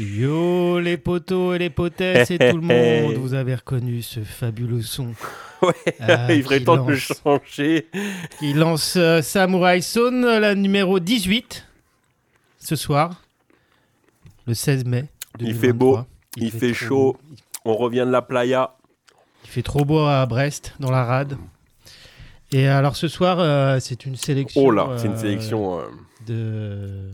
Yo les potos et les potesses et tout le monde, vous avez reconnu ce fabuleux son Ouais, Ah, il serait temps de le changer. qui lance euh, Samurai Son, la numéro 18, ce soir, le 16 mai. Il fait 2023. beau, il fait chaud. beau. On revient de la playa. Il fait trop beau à Brest, dans la rade. Et alors ce soir, euh, c'est une sélection. Oh là, c'est une euh, sélection de,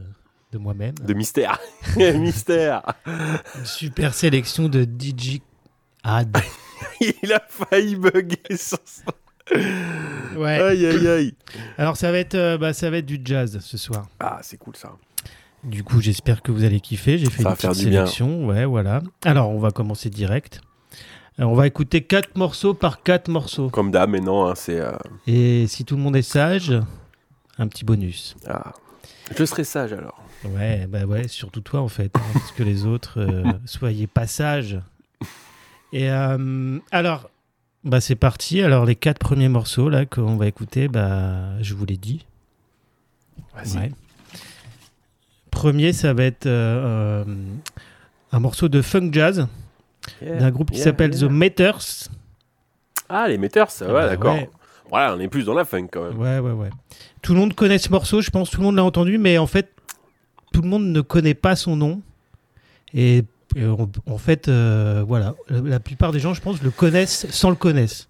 de moi-même. de mystère. mystère. Une super sélection de DJ Ad. Il a failli bugger son son. Ouais. Aïe, aïe, aïe. Alors ça va être, euh, bah, ça va être du jazz ce soir. Ah, c'est cool ça. Du coup, j'espère que vous allez kiffer. J'ai fait Ça une petite bien. sélection. Ouais, voilà. Alors, on va commencer direct. Alors, on va écouter quatre morceaux par quatre morceaux. Comme d'hab, mais non, hein, c'est. euh, Et si tout le monde est sage, un petit bonus. ah. Je serai sage alors. Ouais, bah ouais, surtout toi en fait, hein, parce que les autres, euh, soyez pas sages. Et euh, alors, bah c'est parti. Alors les quatre premiers morceaux là qu'on va écouter, bah je vous l'ai dit. Vas-y. Ouais. Premier, ça va être euh, un morceau de funk jazz Yeah, d'un groupe qui yeah, s'appelle yeah. The Meters. Ah, les metteurs, ça, ouais, bah d'accord. ouais. Voilà, on est plus dans la funk quand même. Ouais, ouais, ouais. Tout le monde connaît ce morceau, je pense, tout le monde l'a entendu, mais en fait, tout le monde ne connaît pas son nom. Et, et en, en fait, euh, voilà, la, la plupart des gens, je pense, le connaissent sans le connaissent.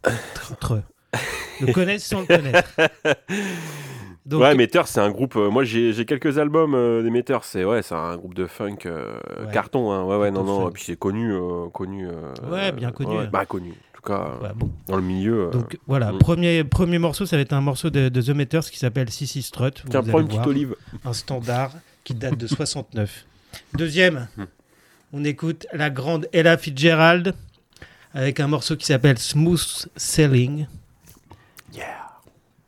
Le connaissent sans le connaître. Donc, ouais, Metteurs, c'est un groupe. euh, moi, j'ai quelques albums euh, des. C'est ouais, c'est un groupe de funk euh, Ouais. carton. Hein. Ouais, ouais, non, non. funk. Et puis c'est connu, connu. Ouais, bien connu, ouais, bah connu. En tout cas, ouais, bon. dans le milieu. Donc voilà, mm. premier, premier morceau, ça va être un morceau de, de The Meters qui s'appelle Sissy Strut. Tiens, prends une voir. petite olive. un standard qui date de 69. Deuxième, on écoute la grande Ella Fitzgerald avec un morceau qui s'appelle Smooth Sailing. Yeah.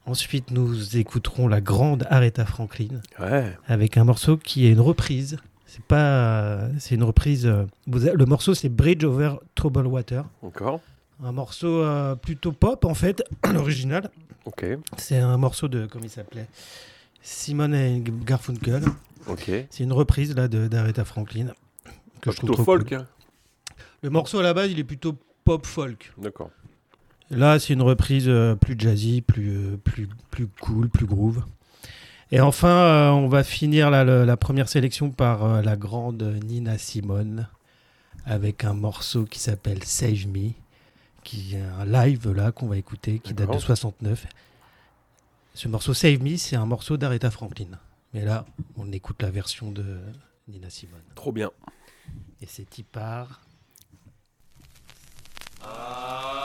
Ensuite, nous écouterons la grande Aretha Franklin Ouais. avec un morceau qui est une reprise. C'est pas, c'est une reprise. euh, le morceau c'est Bridge Over Troubled Water, Encore. un morceau euh, plutôt pop en fait, l'original. Ok. C'est un morceau de comment il s'appelait? Simon et Garfunkel. Ok. C'est une reprise là d'Aretha Franklin que je trouve plutôt trop folk. cool. hein. Le morceau à la base, il est plutôt pop folk. D'accord. Là, c'est une reprise euh, plus jazzy, plus euh, plus plus cool, plus groove. Et enfin, euh, on va finir la, la- la première sélection par la grande Nina Simone avec un morceau qui s'appelle Save Me, qui est un live là qu'on va écouter, qui date de D'accord. 69. Ce morceau Save Me, c'est un morceau d'Aretha Franklin. Mais là, on écoute la version de Nina Simone. Trop bien. Et c'est y part. Thank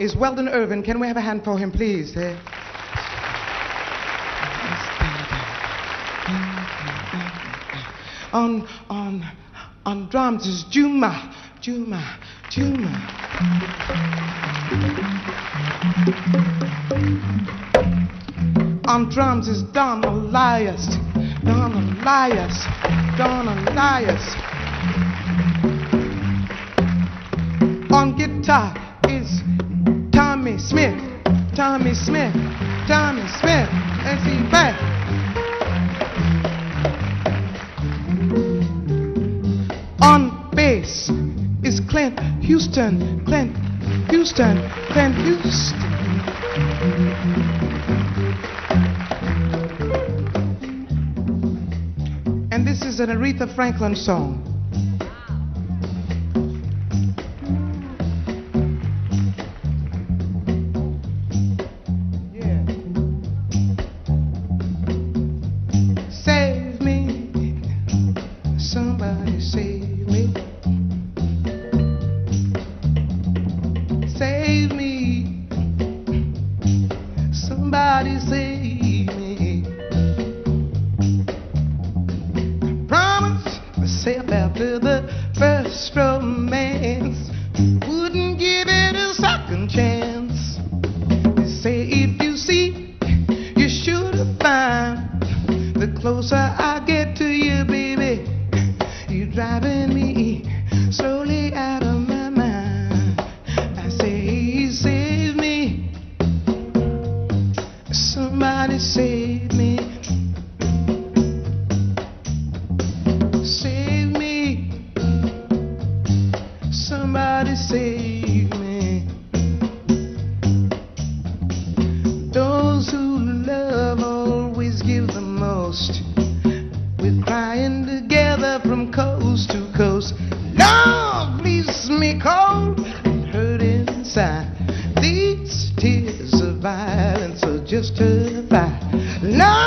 Is Weldon Irvin. Can we have a hand for him, please? On, on, on drums is Juma, Juma, Juma. On drums is Don Elias, Don Elias, Don Elias. On guitar Smith, Tommy Smith, Tommy Smith. Let's see back. On bass is Clint Houston, Clint Houston, Clint Houston. And this is an Aretha Franklin song. tears of violence are just a lie. No!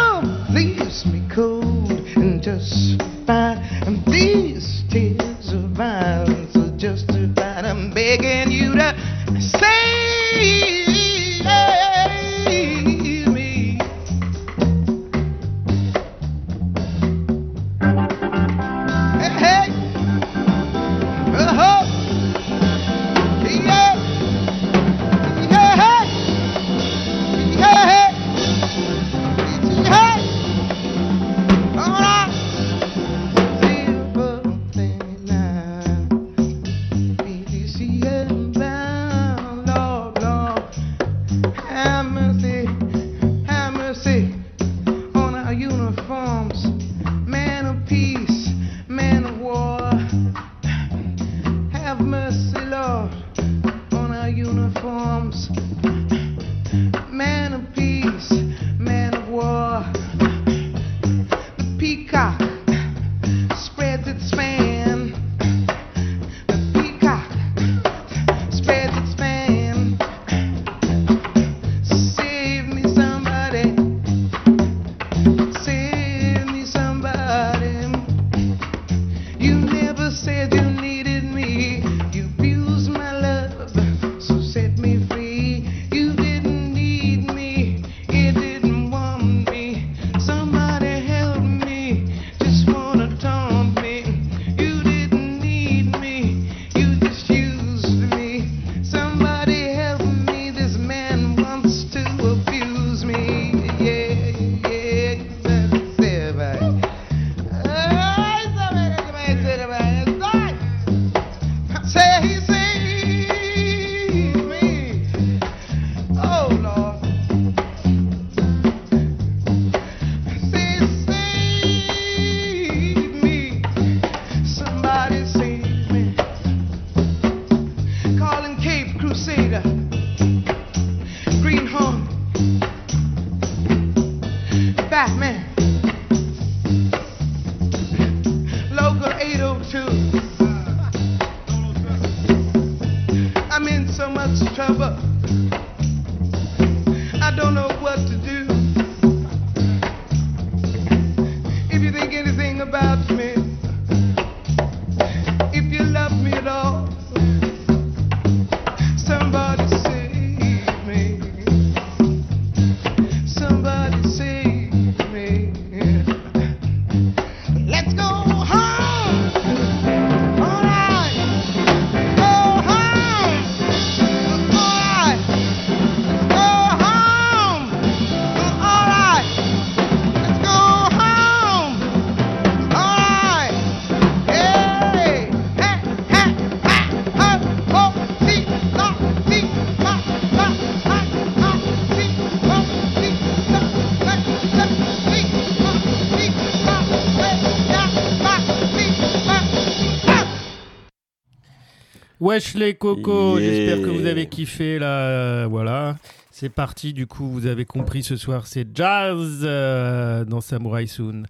Wesh les cocos, Yeah. j'espère que vous avez kiffé là. euh, voilà, c'est parti. Du coup, vous avez compris ce soir, c'est jazz euh, dans Samurai Soon.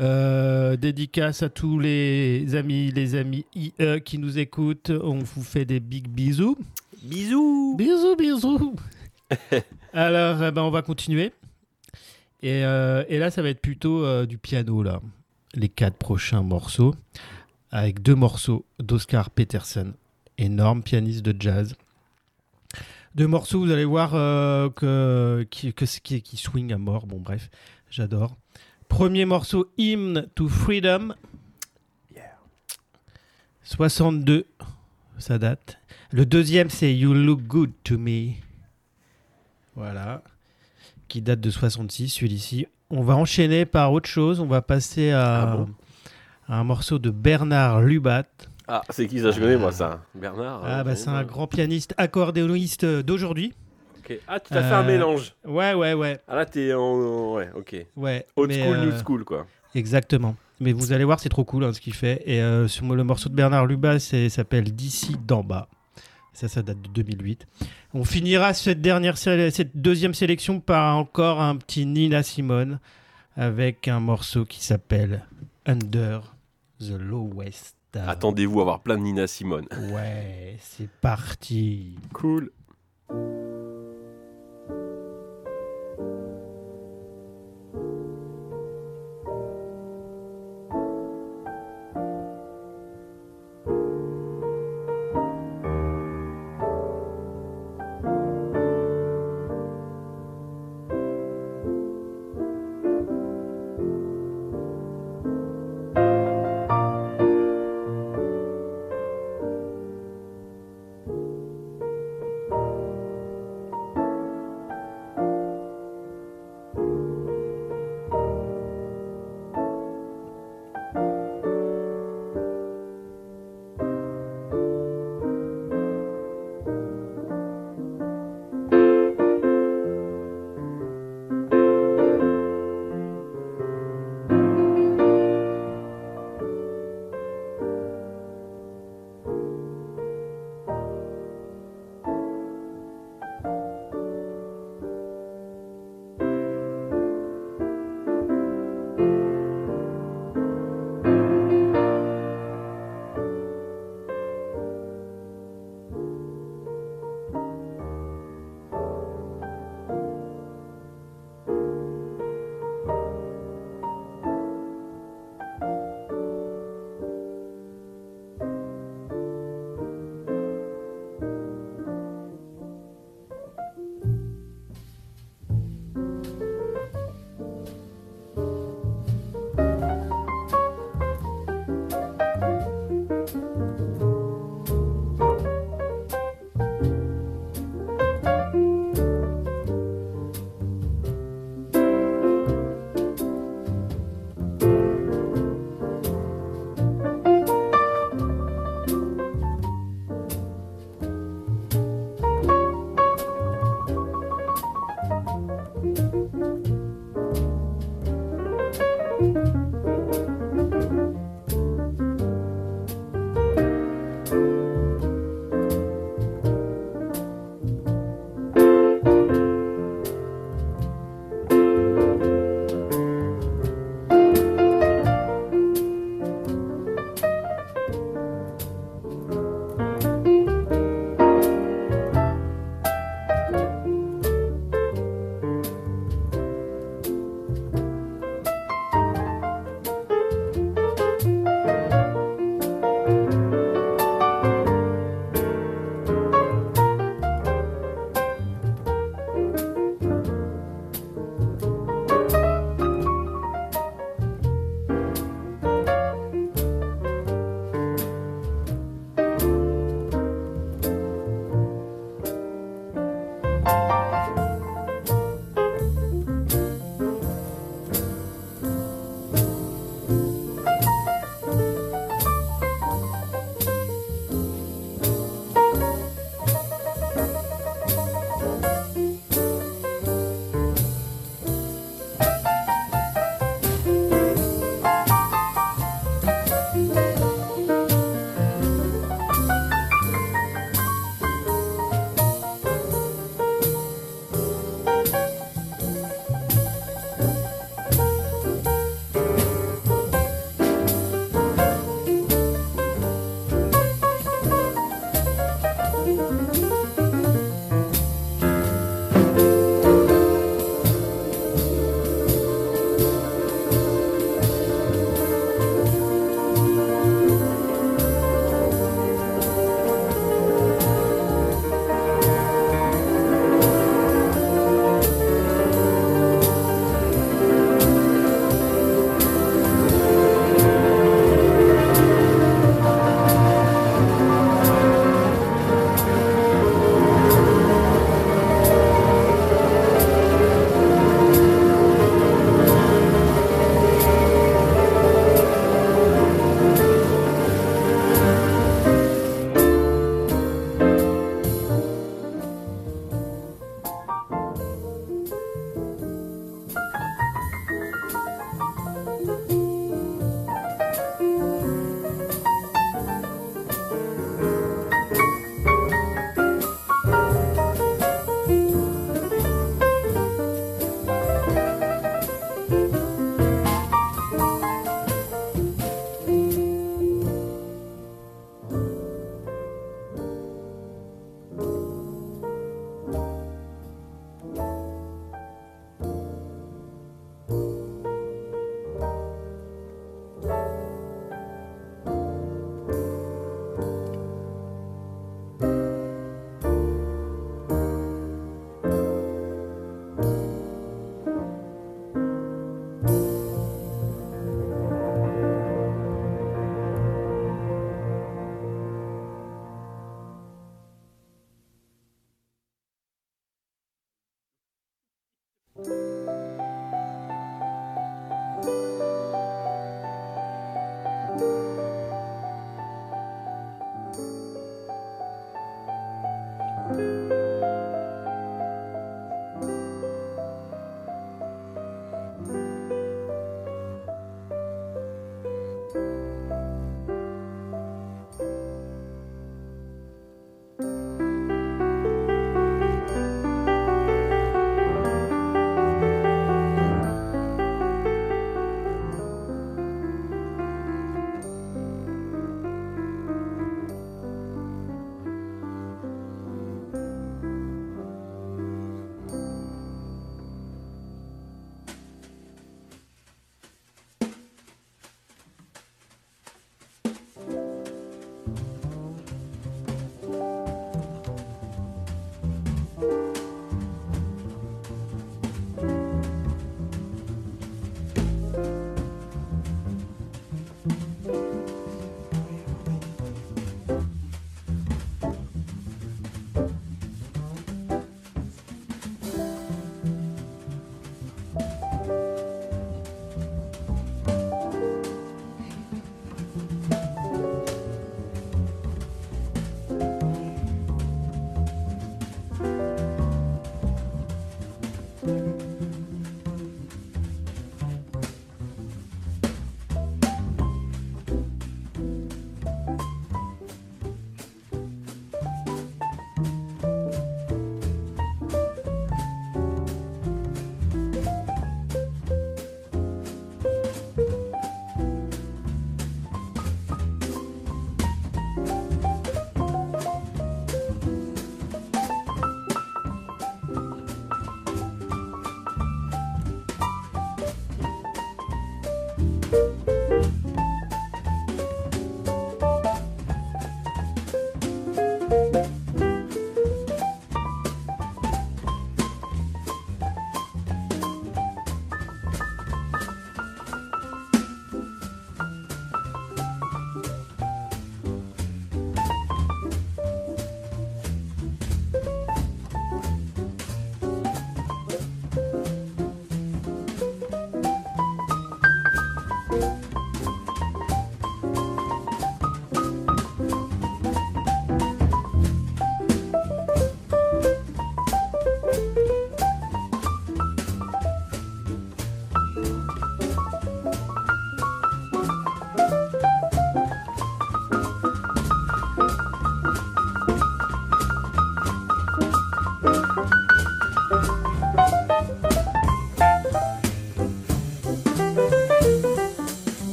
Euh, dédicace à tous les amis, les amis IE qui nous écoutent. On vous fait des big bisous. Bisous Bisous, bisous. Alors, eh ben, on va continuer. Et, et là, ça va être plutôt du piano, là. Les quatre prochains morceaux. Avec deux morceaux d'Oscar Peterson, énorme pianiste de jazz. Deux morceaux, vous allez voir euh, que, qui, que, qui, qui swing à mort. Bon, bref, j'adore. Premier morceau, Hymn to Freedom. 62, ça date. Le deuxième, c'est You Look Good to Me. Voilà. Qui date de 66, celui-ci. On va enchaîner par autre chose. On va passer à, Ah bon? à un morceau de Bernard Lubat. Ah, c'est qui ça Je connais moi ça. Bernard Ah, euh, bah, je c'est un grand pianiste accordéoniste d'aujourd'hui. Ok. Ah, tu t'as fait un Euh, mélange. Ouais, ouais, ouais. Ah là, t'es en. Ouais, ok. ouais Old mais, school, euh, new school quoi. Exactement. Mais vous allez voir, c'est trop cool hein, ce qu'il fait. Et euh, sur le morceau de Bernard Lubat, c'est- s'appelle D'ici d'en bas. Ça, ça date de 2008. On finira cette, dernière, sé- cette deuxième sélection par encore un petit Nina Simone avec un morceau qui s'appelle Under the Lowest Attendez-vous à avoir plein de Nina Simone. Ouais, c'est parti. Cool.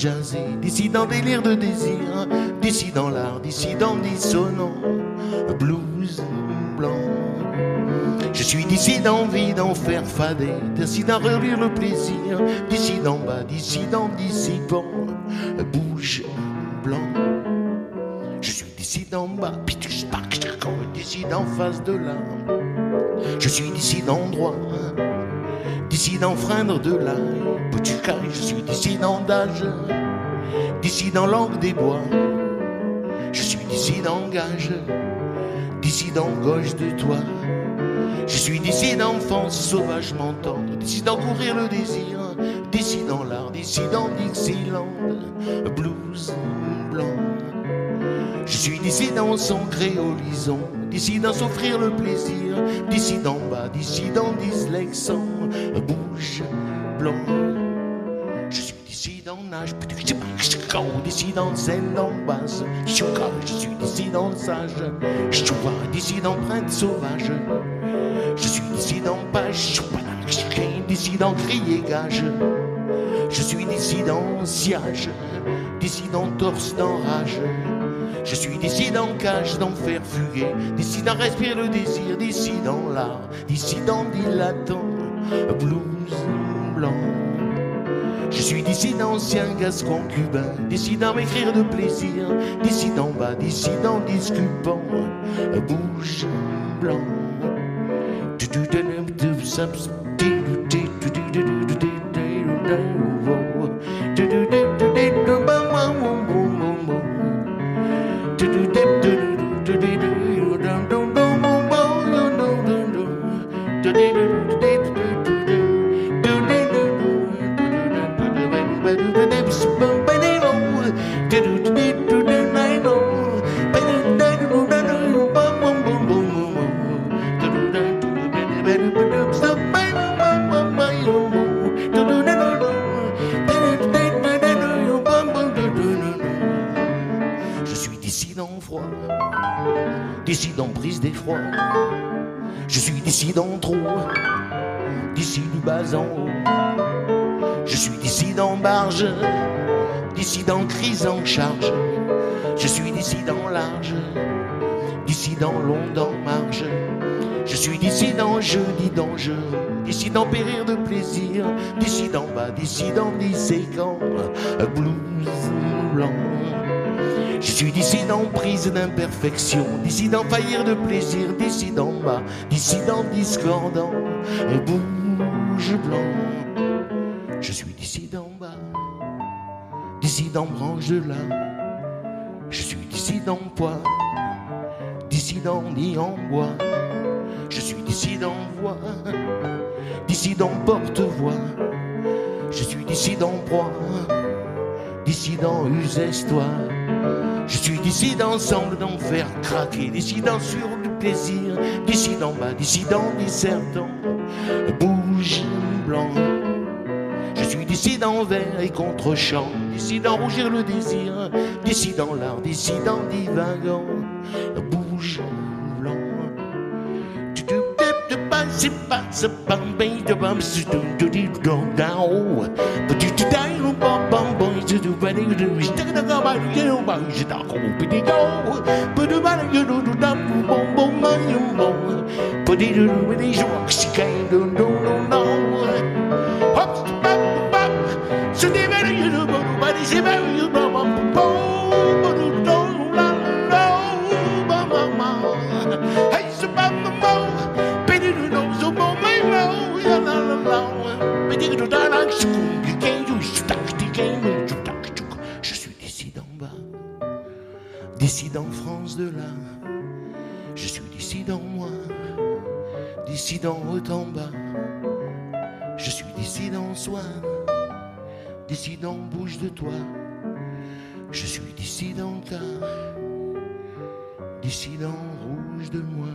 Jazzer, d'ici dans délire de désir, d'ici dans l'art, d'ici dans dissonant, blues blanc. Je suis d'ici d'envie d'en faire fader, d'ici d'en relire le plaisir, d'ici d'en bas, d'ici d'en dissipant, bouge blanc. Je suis d'ici d'en bas, d'ici d'en face de là. Je suis d'ici d'endroit, d'ici d'enfreindre de l'ail. Je suis d'ici dans d'âge, d'ici dans l'angle des bois. Je suis d'ici d'engage, d'ici dans gauche de toi. Je suis d'ici d'enfance sauvagement tendre, d'ici d'encourir le désir, d'ici dans l'art, d'ici dans Dixieland, blues blanc. Je suis d'ici dans son créolisant, d'ici dans s'offrir le plaisir, d'ici d'en bas, d'ici dans dyslexant, bouge blanc. Je suis d'ici dans nage, d'ici dans zen dans basse, je suis d'ici dans sage, je suis d'ici dans prêtre sauvage. Je suis d'ici dans page, d'ici dans crier gage. Je suis d'ici dans siège, d'ici dans torse d'enrage. Je suis d'ici dans cage, d'enfer fuguer, d'ici dans respire le désir, d'ici dans l'art, d'ici dans dilatant, blues blanc. Je suis d'ici d'ancien gascon cubain, d'ici dans m'écrire de plaisir, d'ici d'en bas, d'ici dans disculpant, bouge blanc. Je dissident prise d'effroi. Je suis dissident trop, d'ici du bas en haut. Je suis dissident barge, dissident crise en charge. Je suis dissident large, dissident long en marge. Je suis dissident, je dis danger, dissident périr de plaisir, dissident bas, dissident disséquant, blues blanc. Je suis dissident prise d'imperfection, dissident faillir de plaisir, dissident bas, dissident discordant, bouge blanc. Je suis dissident bas, dissident branche de là. Je suis dissident poids, dissident ni en bois. Je suis dissident voix, dissident porte-voix. Je suis dissident proie, dissident use-toi. Je suis dissident ensemble d'en faire craquer, dissident sur du plaisir, dissident bas, dissident dissertant, bouge blanc. Je suis dissident vert et contre-champ, dissident rougir le désir, dissident l'art, dissident divagant, bouge blanc. Te tapes de pas, c'est pas, c'est pas, ben, de bam, c'est tout, tout, tout, tout, down. But tu te dis, le bam, bam, bam, c'est tout, ben, tu te dis, je te dis, comme, you know, ben, je t'en comprends, petit go. But tu vas, you know, tu t'as, bon, bon, bon, bon, bon. But tu, tu, tu, tu, je vois que c'est quand même, non, non, non, non. Hop, bap, bap. So they better you know, but nobody say better you know, dissident France de là. Je suis dissident moi, dissident haut en bas. Je suis dissident soi dissident bouge de toi. Je suis dissident tard, dissident rouge de moi.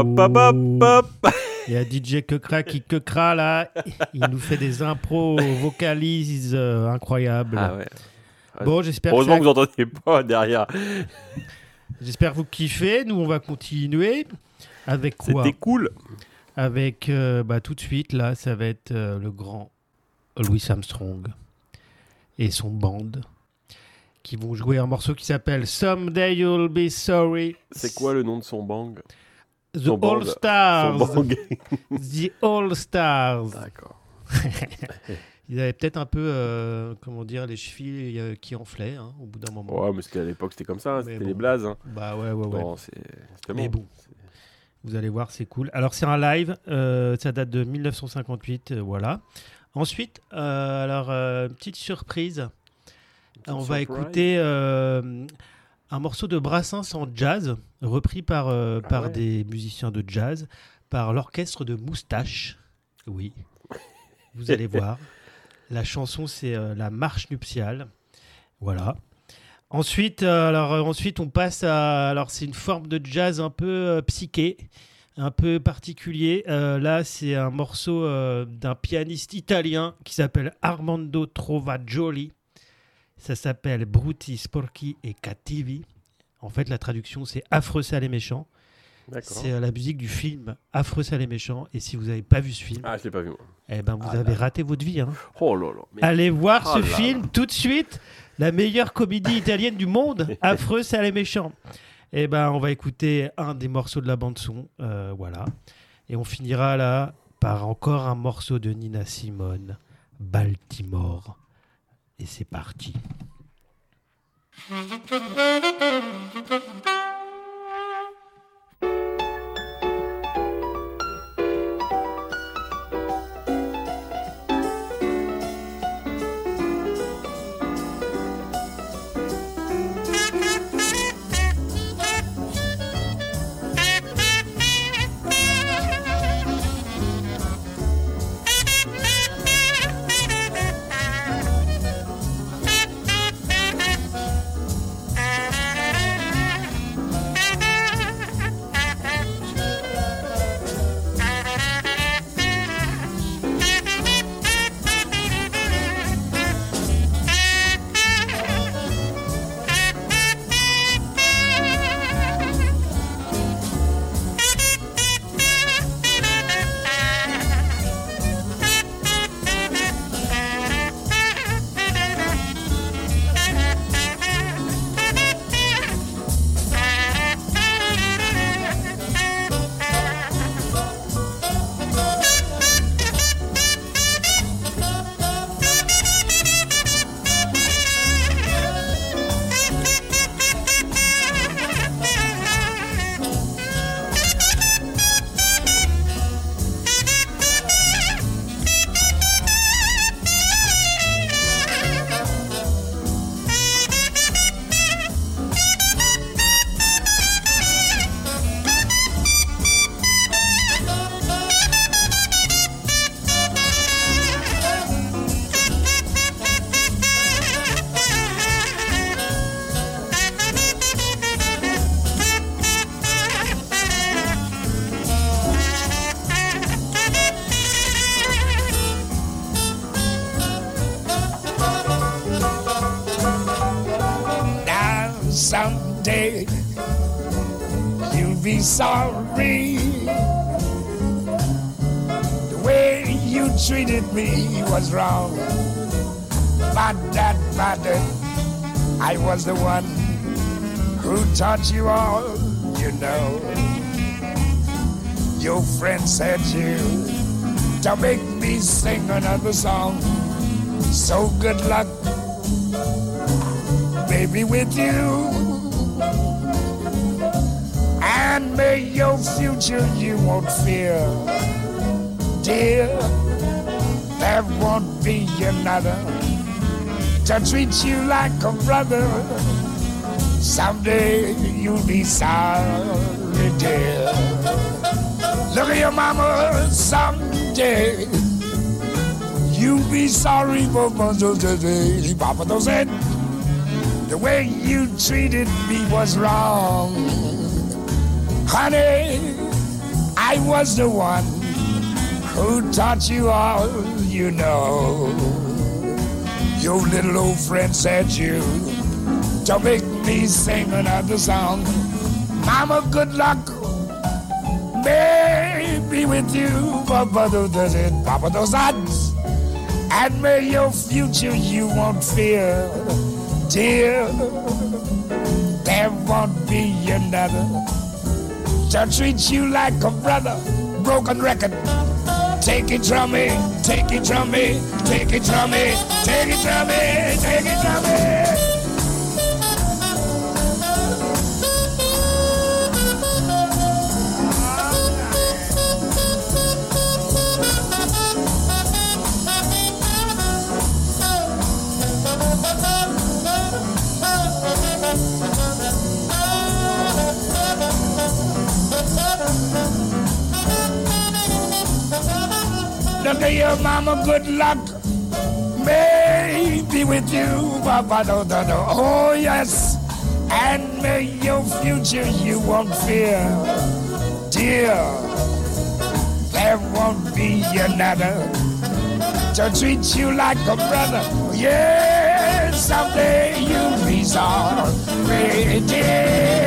Hop, hop, hop, hop, hop, hop. Il y a DJ Kekra qui Kekra là. Il nous fait des impros vocalises euh, incroyables. Ah ouais. Bon, j'espère que, Heureusement ça- que vous entendez pas derrière. j'espère que vous kiffez. Nous, on va continuer. Avec quoi C'était cool. Avec euh, bah, tout de suite, là, ça va être euh, le grand Louis Armstrong et son band qui vont jouer un morceau qui s'appelle Someday You'll Be Sorry. C'est quoi le nom de son bang? The All Stars. The All Stars. D'accord. Ils avaient peut-être un peu, euh, comment dire, les chevilles euh, qui enflaient hein, au bout d'un moment. Ouais, mais c'était à l'époque, c'était comme ça. hein, C'était bon. les blazes. hein. Bah ouais, ouais, ouais. Mais bon. vous allez voir, c'est cool. Alors, c'est un live, euh, ça date de 1958, euh, voilà. Ensuite, alors, petite surprise, on va écouter un morceau de Brassens en jazz, repris par, euh, Ah par ouais. des musiciens de jazz, par l'orchestre de Moustache. Oui, vous allez voir. La chanson, c'est euh, La Marche nuptiale. Voilà. Ensuite, euh, alors, ensuite, on passe à. Alors, c'est une forme de jazz un peu psyché, un peu particulier. Là, c'est un morceau d'un pianiste italien qui s'appelle Armando Trovagioli. Ça s'appelle Bruti, Sporchi et Cattivi. En fait, la traduction, c'est Affreux, sale et méchant. C'est euh, la musique du film Affreux, sale et méchant. Et si vous n'avez pas vu ce film, Ah, je l'ai pas vu. moi. eh ben, vous Ah avez là. raté votre vie. hein. Oh là là. mais- Allez voir Oh ce là film tout de suite. La meilleure comédie italienne du monde. Affreux, sale et méchant. Et ben, on va écouter un des morceaux de la bande son, euh, voilà. Et on finira là par encore un morceau de Nina Simone, Baltimore. Et c'est parti. Thank you. Another song. So good luck baby, with you. And may your future you won't fear. Dear, there won't be another to treat you like a brother. Someday you'll be sorry, dear. Look at your mama someday. You'll be sorry for. Papa don't say the way you treated me was wrong. Honey, I was the one who taught you all you know. Your little old friend said you to make me sing another song. Mama, good luck. May be with you, Papa does it, Papa those odds. And may your future you won't fear, dear. There won't be another to treat you like a brother. Broken record. Take it from me, take it from me, take it from me, take it from me, take it from me. Look at your mama, good luck. May be with you, Papa. No, no, no. Oh, yes. And may your future you won't fear. Dear, there won't be another to treat you like a brother. Yes, someday you'll be sorry, dear.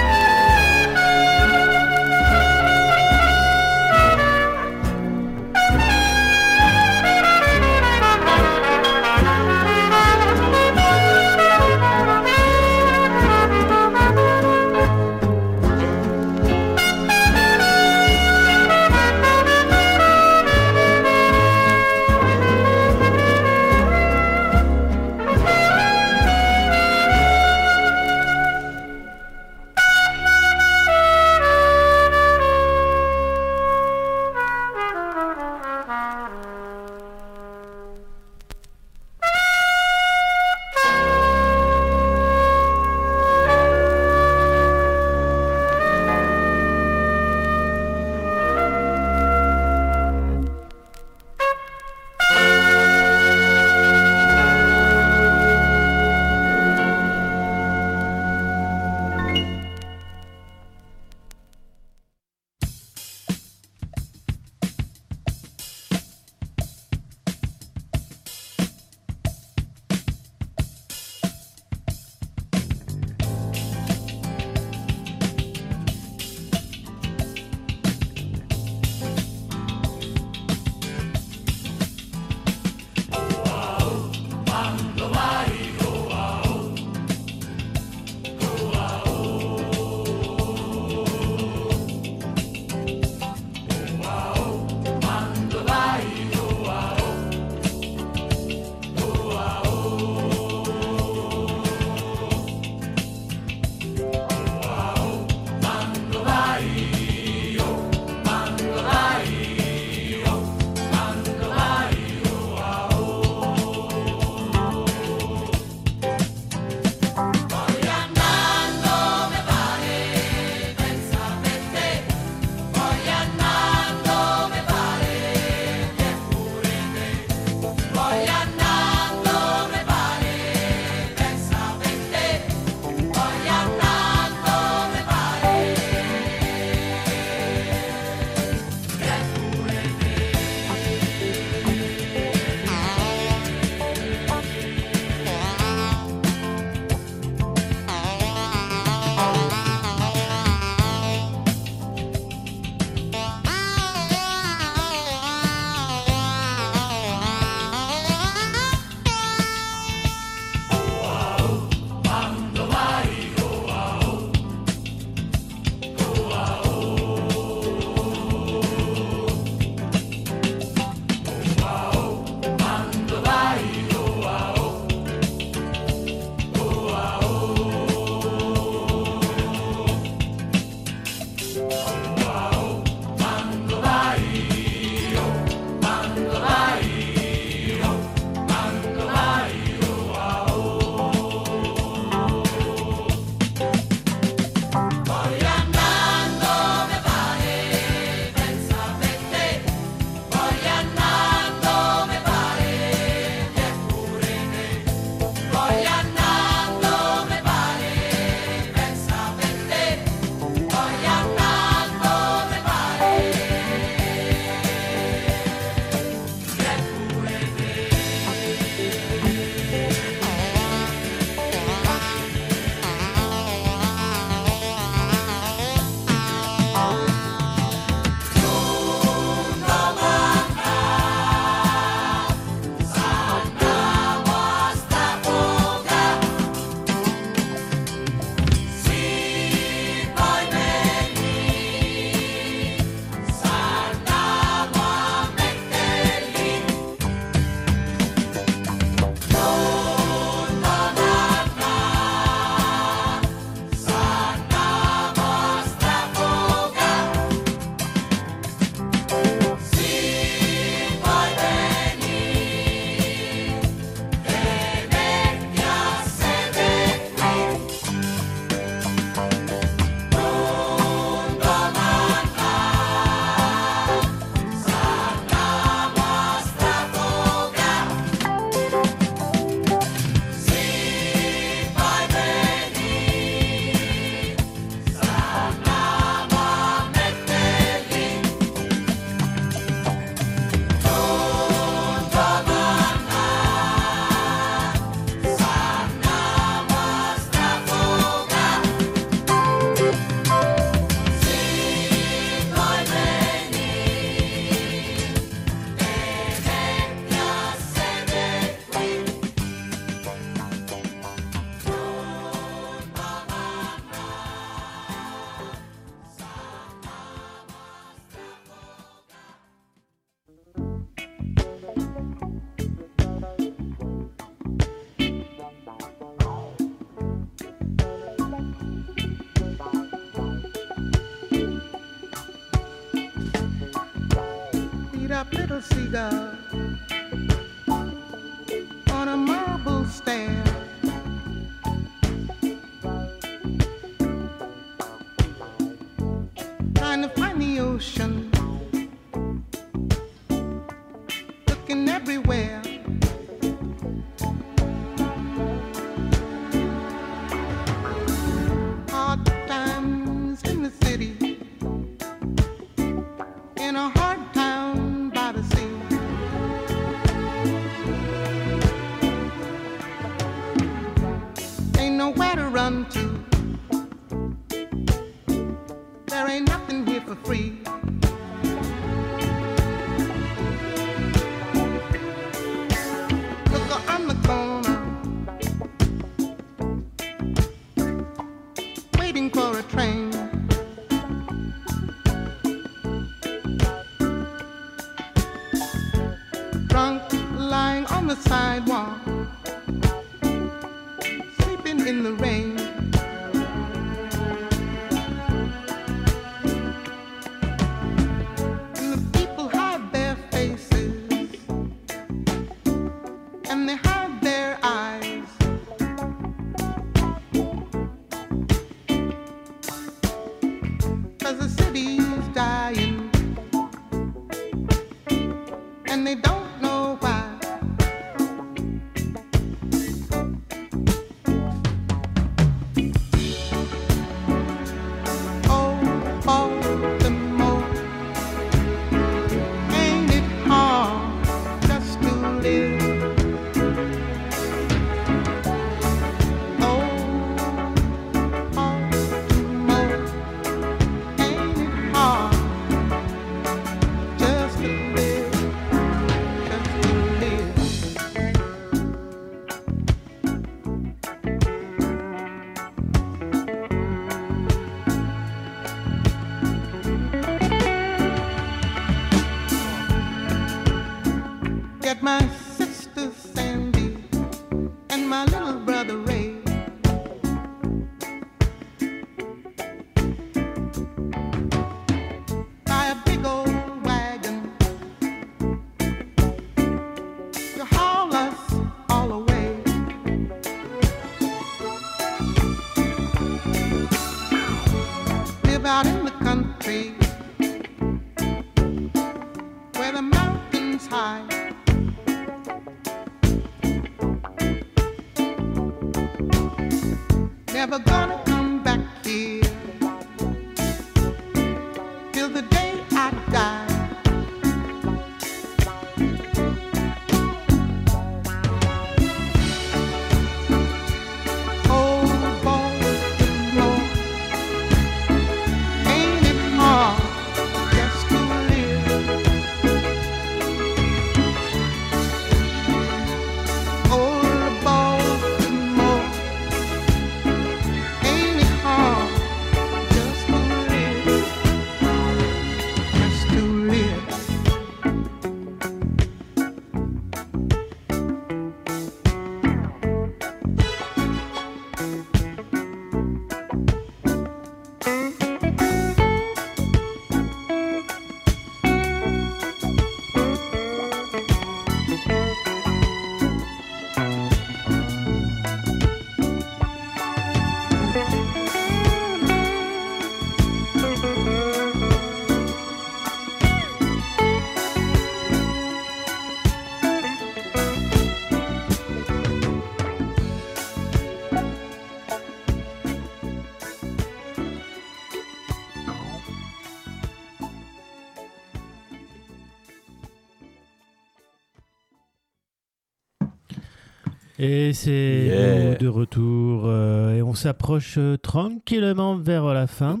Et c'est de retour euh, et on s'approche euh, tranquillement vers la fin.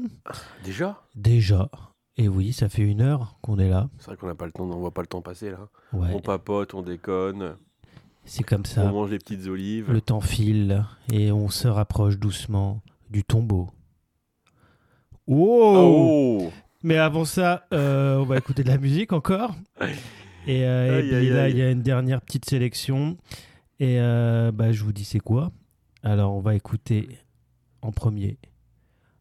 Déjà? Déjà. Et oui, ça fait une heure qu'on est là. C'est vrai qu'on n'a pas le temps, on voit pas le temps passer là. On papote, on déconne. C'est comme ça. On mange les petites olives. Le temps file et on se rapproche doucement du tombeau. Ah, oh, Mais avant ça, euh, on va écouter de la musique encore. Et, et là, il y a une dernière petite sélection. Et euh, bah, je vous dis c'est quoi? Alors on va écouter en premier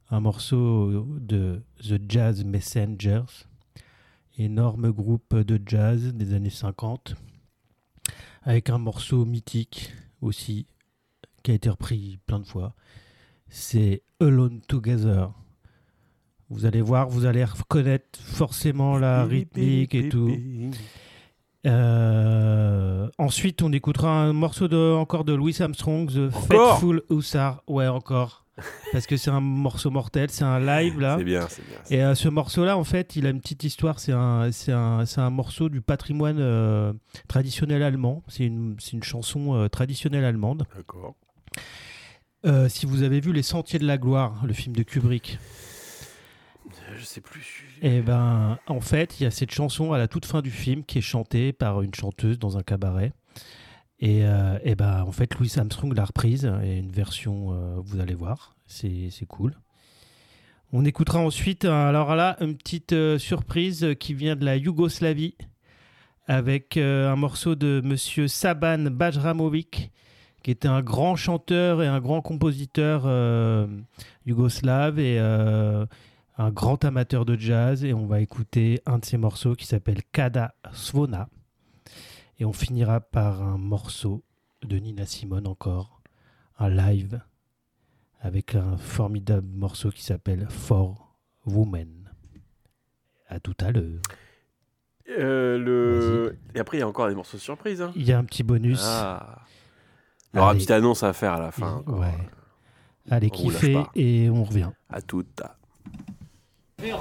un morceau de The Jazz Messengers, énorme groupe de jazz des années 50, avec un morceau mythique aussi qui a été repris plein de fois. C'est Alone Together. Vous allez voir, vous allez reconnaître forcément la rythmique et tout. Euh, ensuite, on écoutera un morceau de, encore de Louis Armstrong, The Faithful Hussar. Ouais, encore. Parce que c'est un morceau mortel, c'est un live là. C'est bien, c'est bien. Et euh, ce morceau-là, en fait, il a une petite histoire. C'est un, c'est un, un morceau du patrimoine euh, traditionnel allemand. C'est une, une chanson traditionnelle allemande. D'accord. Si vous avez vu Les Sentiers de la Gloire, le film de Kubrick, Je sais plus. et ben, en fait, il y a cette chanson à la toute fin du film qui est chantée par une chanteuse dans un cabaret. Et, euh, et ben, en fait, Louis Armstrong l'a reprise et une version, euh, vous allez voir, c'est cool. On écoutera ensuite, alors là, une petite euh, surprise qui vient de la Yougoslavie avec un morceau de monsieur Saban Bajramovic, qui était un grand chanteur et un grand compositeur yougoslave et un grand amateur de jazz. Et on va écouter un de ses morceaux qui s'appelle Kada Svona. Et on finira par un morceau de Nina Simone encore, un live avec un formidable morceau qui s'appelle For Women. À tout à l'heure. Euh, le... Et après, il y a encore des morceaux surprises. Hein. Il y a un petit bonus. Ah. Il y aura une petite annonce à faire à la fin. Ouais. Allez, On kiffez et on revient. À toute. 没有。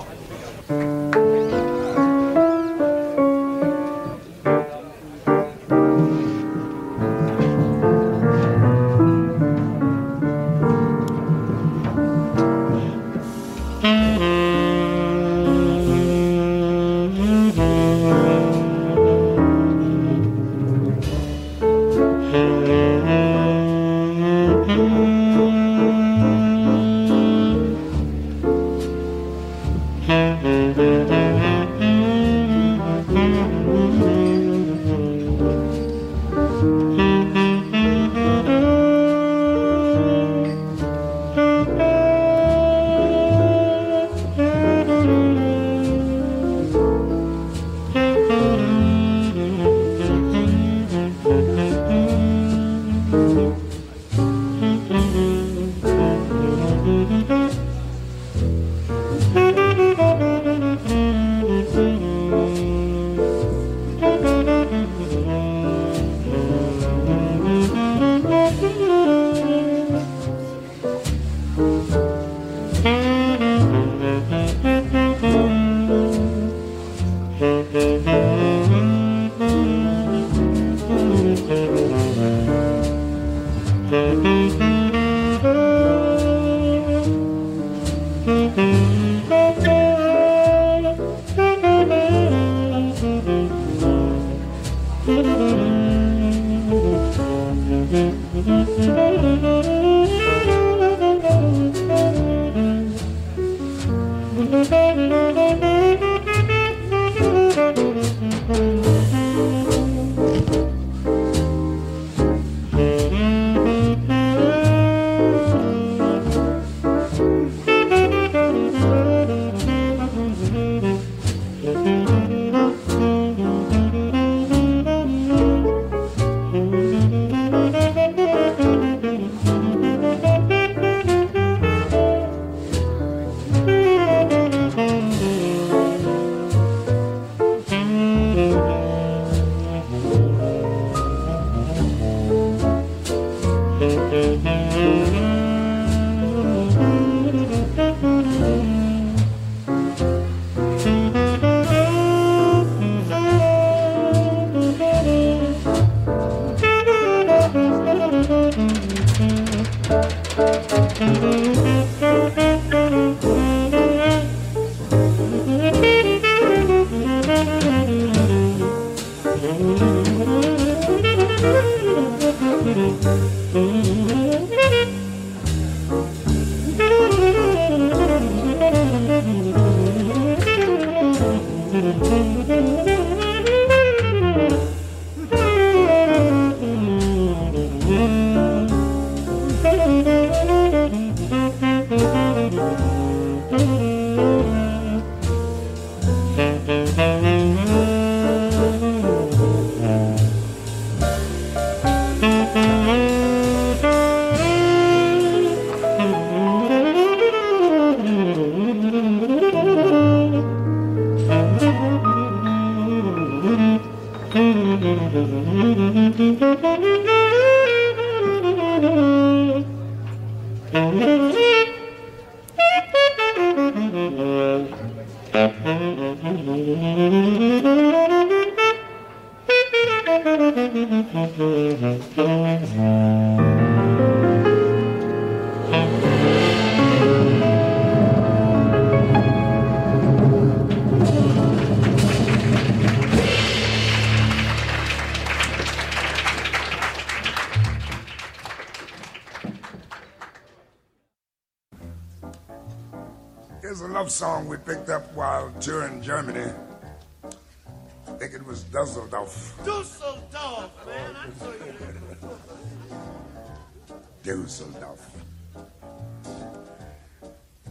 Dusseldorf.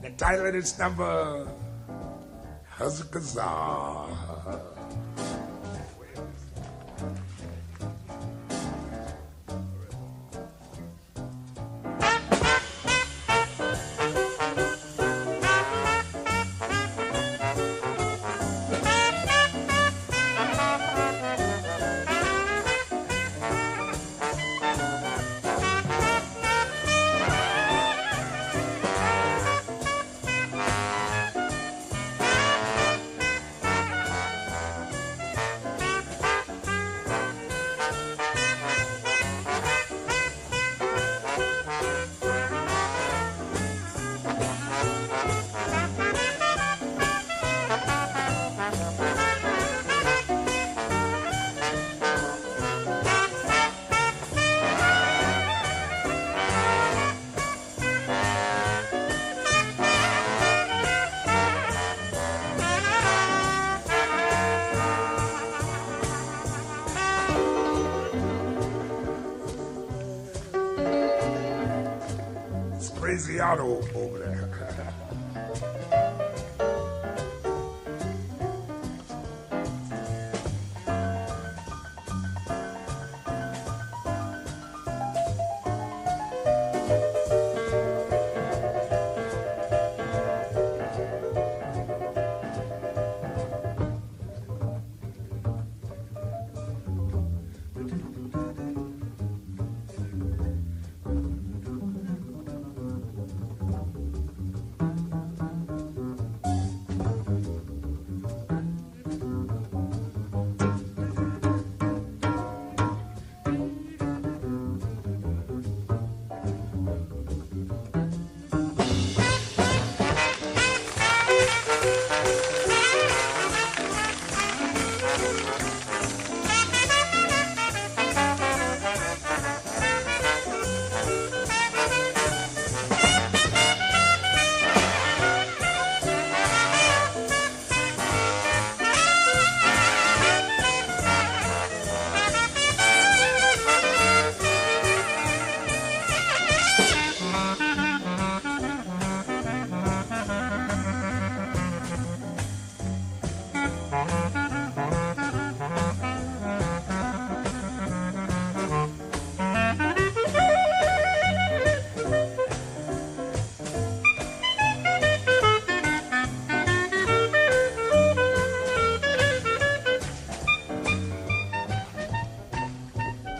The title this number, Huzzakazah.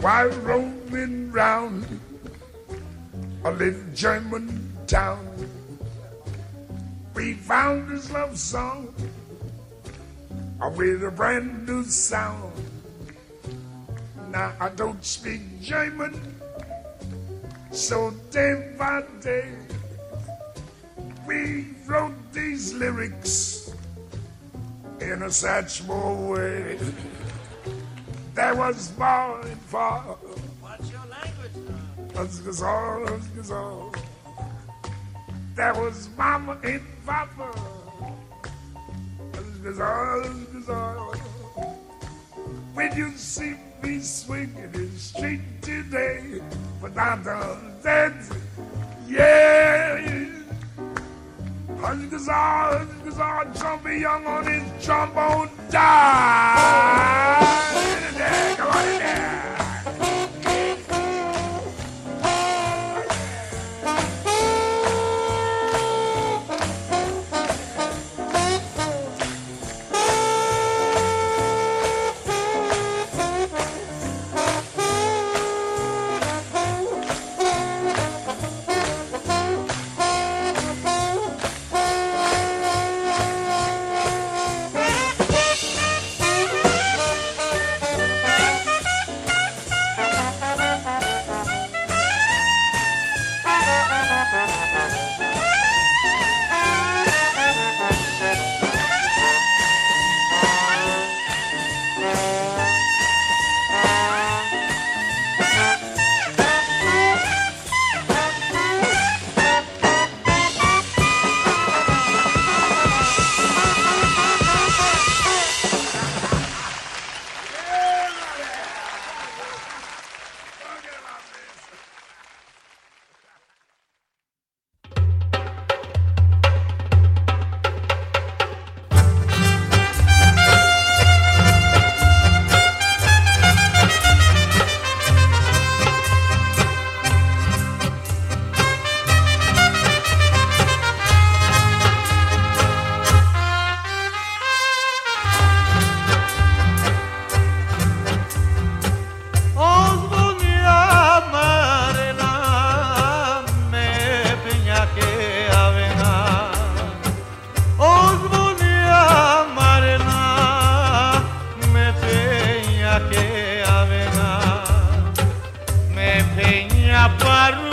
While roaming round a little German town, we found this love song with a brand new sound. Now I don't speak German, so day by day we wrote these lyrics in a small way. There was more and far. What's your language? Huzzgazall. There was mama and papa. When you see me swinging in the street today, but I done dead, yeah. Huzzgazall, huzzgazall, jumpy young on his trombone die. Come on in there. Chaparro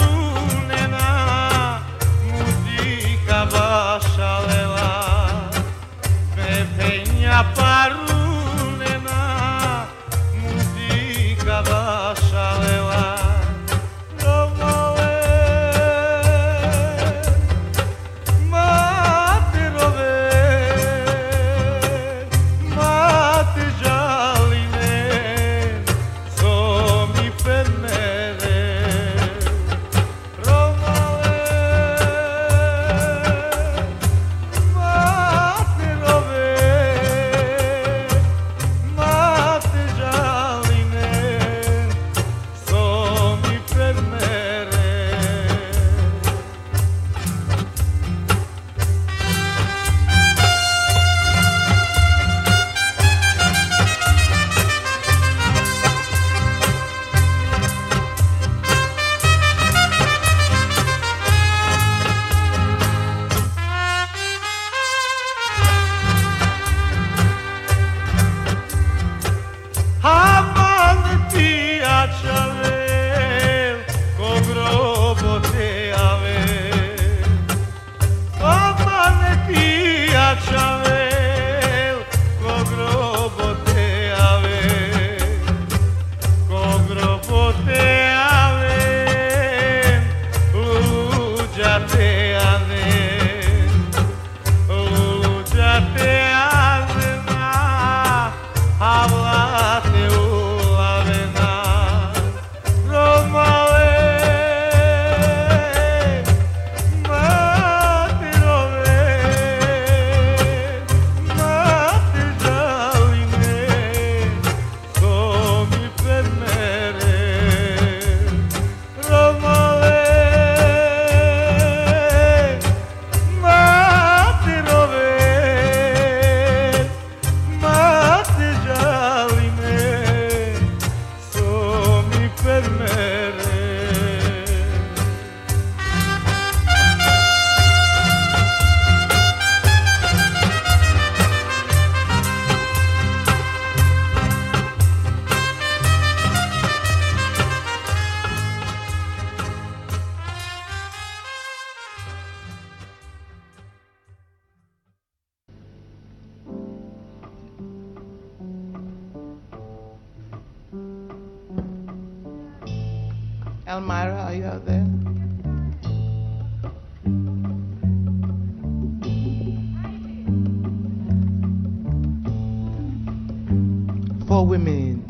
For women.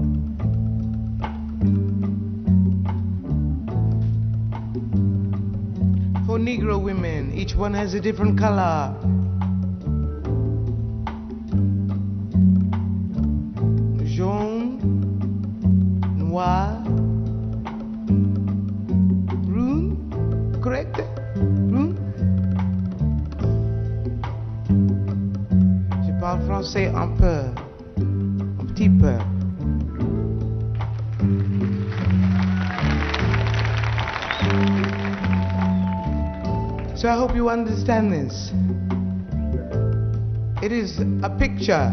For Negro women, each one has a different color. Understand this. It is a picture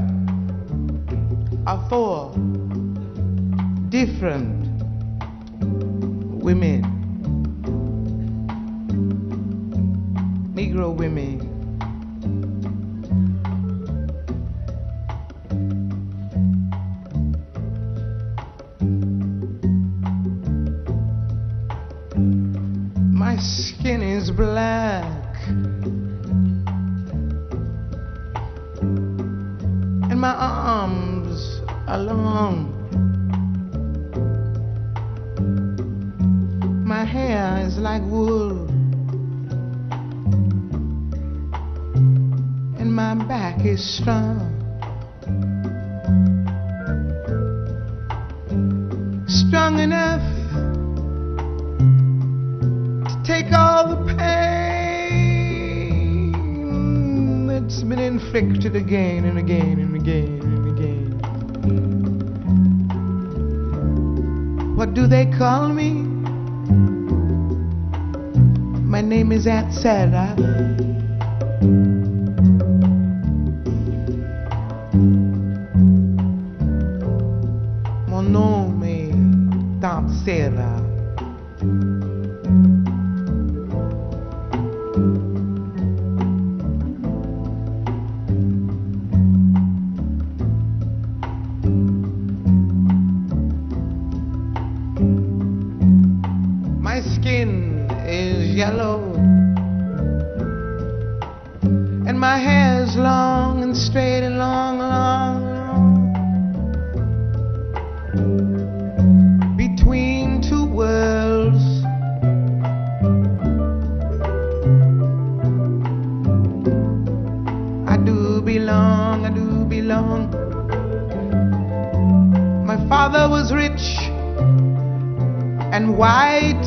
and white.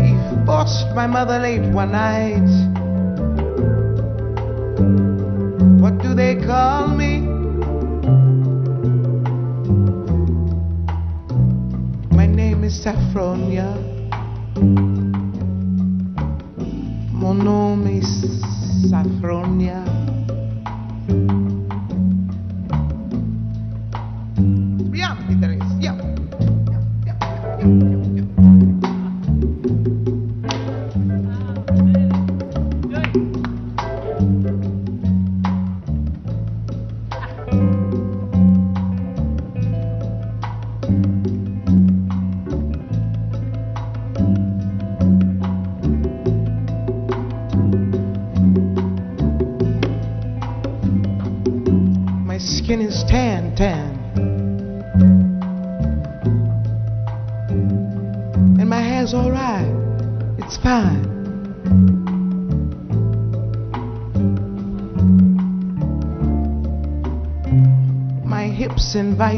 He forced my mother late one night. What do they call me? My name is Saffronia. Mon nom est Saffronia.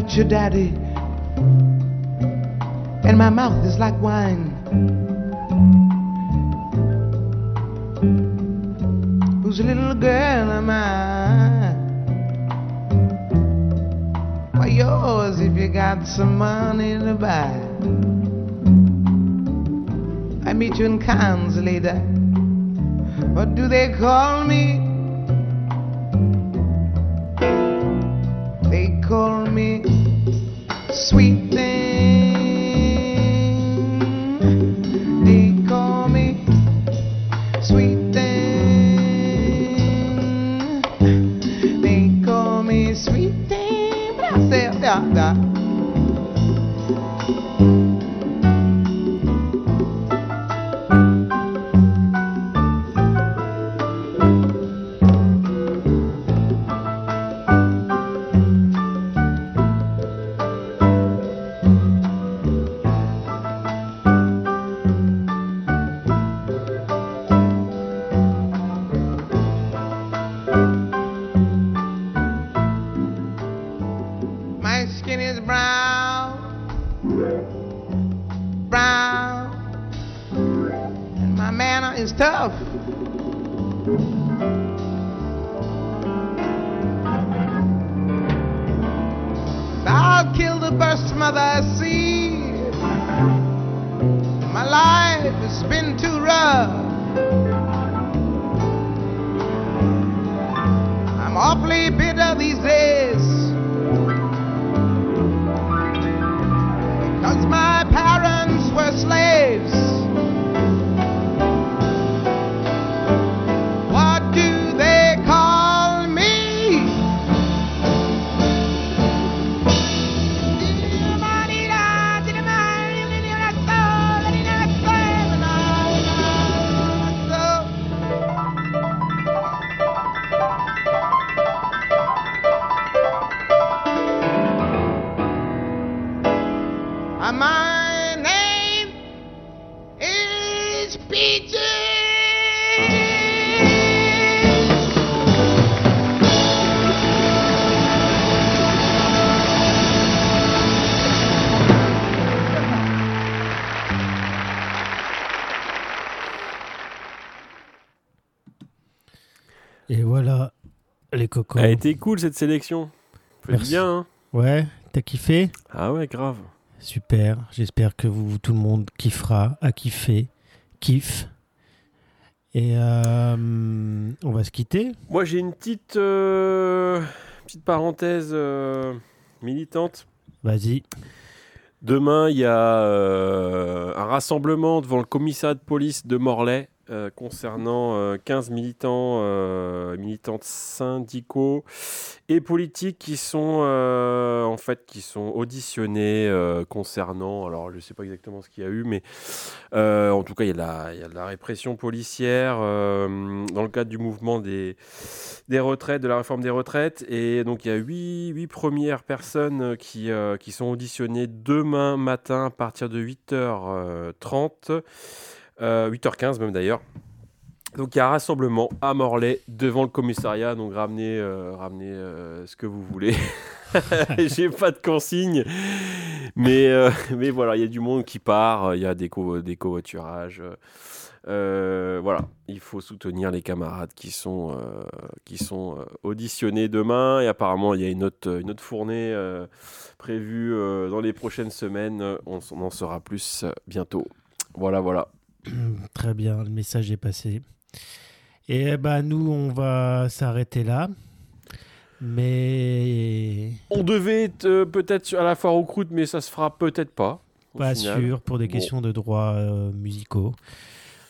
Invite your daddy. And my mouth is like wine. Whose little girl am I? Why yours if you got some money to buy. I meet you in Cannes later. What do they call me? Elle a été cool cette sélection. Merci. bien, hein Ouais, t'as kiffé? Ah ouais, grave. Super. J'espère que vous, tout le monde kiffera, a kiffé, kiffe. Et euh, on va se quitter. Moi, j'ai une petite, euh, petite parenthèse euh, militante. Vas-y. Demain, il y a un rassemblement devant le commissariat de police de Morlaix euh, concernant euh, 15 militants, euh, militantes syndicaux et politiques qui sont euh, en fait qui sont auditionnés euh, concernant. Alors, je ne sais pas exactement ce qu'il y a eu, mais euh, en tout cas, il y a de la, répression policière euh, dans le cadre du mouvement des des retraites, de la réforme des retraites. Et donc, il y a huit, huit premières personnes euh, qui, euh, qui sont auditionnées demain matin à partir de 8h30, euh, 8h15 même d'ailleurs. Donc, il y a un rassemblement à Morlaix devant le commissariat. Donc, ramenez, euh, ramenez euh, ce que vous voulez. J'ai pas de consigne. Mais, euh, mais voilà, il y a du monde qui part. Il y a des, co- des covoiturages. Voilà, il faut soutenir les camarades qui sont, qui sont auditionnés demain. Et apparemment, il y a une autre, une autre fournée prévue dans les prochaines semaines. On, en saura plus bientôt. Voilà, voilà. Très bien, le message est passé. Et bah nous, on va s'arrêter là. Mais On devait être euh, peut-être à la foire aux croûtes, mais ça se fera peut-être pas. pas final. sûr pour des Bon. questions de droits euh, musicaux.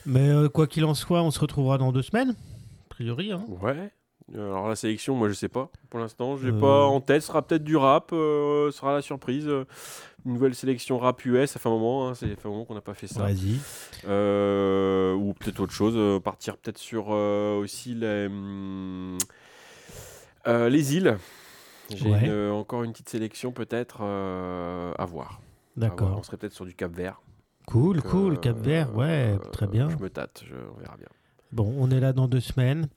Mais euh, quoi qu'il en soit, on se retrouvera dans deux semaines. A priori. Hein. Ouais. Alors la sélection, moi je sais pas. Pour l'instant, j'ai Euh. pas en tête. Ce sera peut-être du rap. euh, ce sera la surprise. euh, Une nouvelle sélection rap US. Ça fait un moment. hein, ça fait un moment qu'on n'a pas fait ça. Vas-y. Euh, ou peut-être autre chose. euh, partir peut-être sur euh, aussi les, hum, euh, les îles. J'ai Ouais. une- euh, encore une petite sélection peut-être euh, à voir. Voir. On D'accord. serait peut-être sur du Cap Vert. Cool, Donc, cool. euh, Cap Vert, ouais, euh, très bien. Je me tâte. je- on verra bien. Bon, on est là dans deux semaines.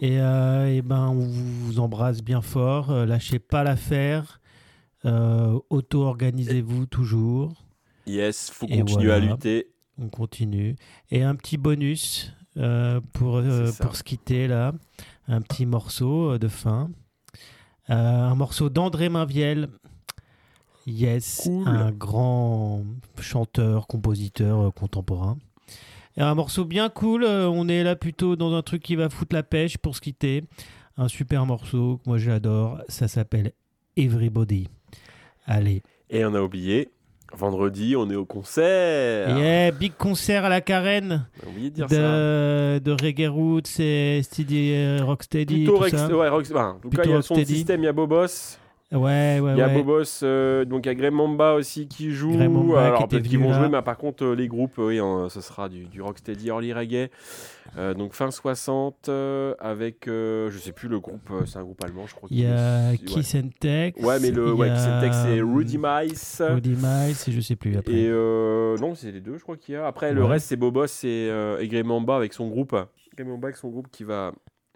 Et, euh, eh ben, on vous embrasse bien fort. Euh, lâchez pas l'affaire. Euh, Auto-organisez-vous toujours. Yes, faut Et continuer à lutter. On continue. Et un petit bonus euh, pour, pour se quitter là. Un petit morceau de fin. Un morceau d'André Mainviel. Yes, Cool. un grand chanteur, compositeur contemporain. Et un morceau bien cool. euh, on est là plutôt dans un truc qui va foutre la pêche pour se quitter. Un super morceau que moi j'adore. Ça s'appelle Everybody. Allez. Et on a oublié. Vendredi, on est au concert. Yeah, big concert à la Carène. On a oublié de dire ça. de, de Reggae Roots et Steady euh, Rocksteady. Plutôt tout Rex, ça. ouais, enfin, en tout cas, Plutôt il y a son Rocksteady. système, il y a Bobos. Ouais, ouais, Il y a ouais. Bobos, euh, donc il y a Graham Mamba aussi qui joue. Mamba Alors peut-être qu'ils vont là. jouer, mais par contre, euh, les groupes, oui, hein, ce sera du, du Rocksteady Early Reggae. Euh, donc fin 60, euh, avec, je sais plus le groupe, c'est un groupe allemand, je crois. Il y a Kiss and Tex. Ouais, mais le ouais, a, Kiss and Tex, c'est euh, Rudy Mice. Rudy Mice et je sais plus après. Et non, c'est les deux, je crois qu'il y a. Après, le reste, c'est Bobos et, et Mamba avec son groupe. Graham Mamba avec son groupe qui va,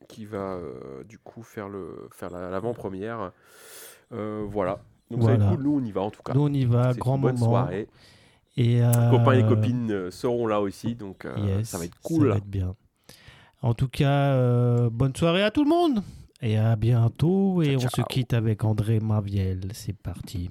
qui va du coup faire faire la- euh, voilà. Donc voilà. Nous, on y va en tout cas. Nous, on y va. Grand moment. Bonne soirée. Et. Les copains et les euh, copines euh, seront là aussi, donc ça va être cool. Ça va être bien. En tout cas, bonne soirée à tout le monde et à bientôt. Et on se quitte avec André Marviel. C'est parti.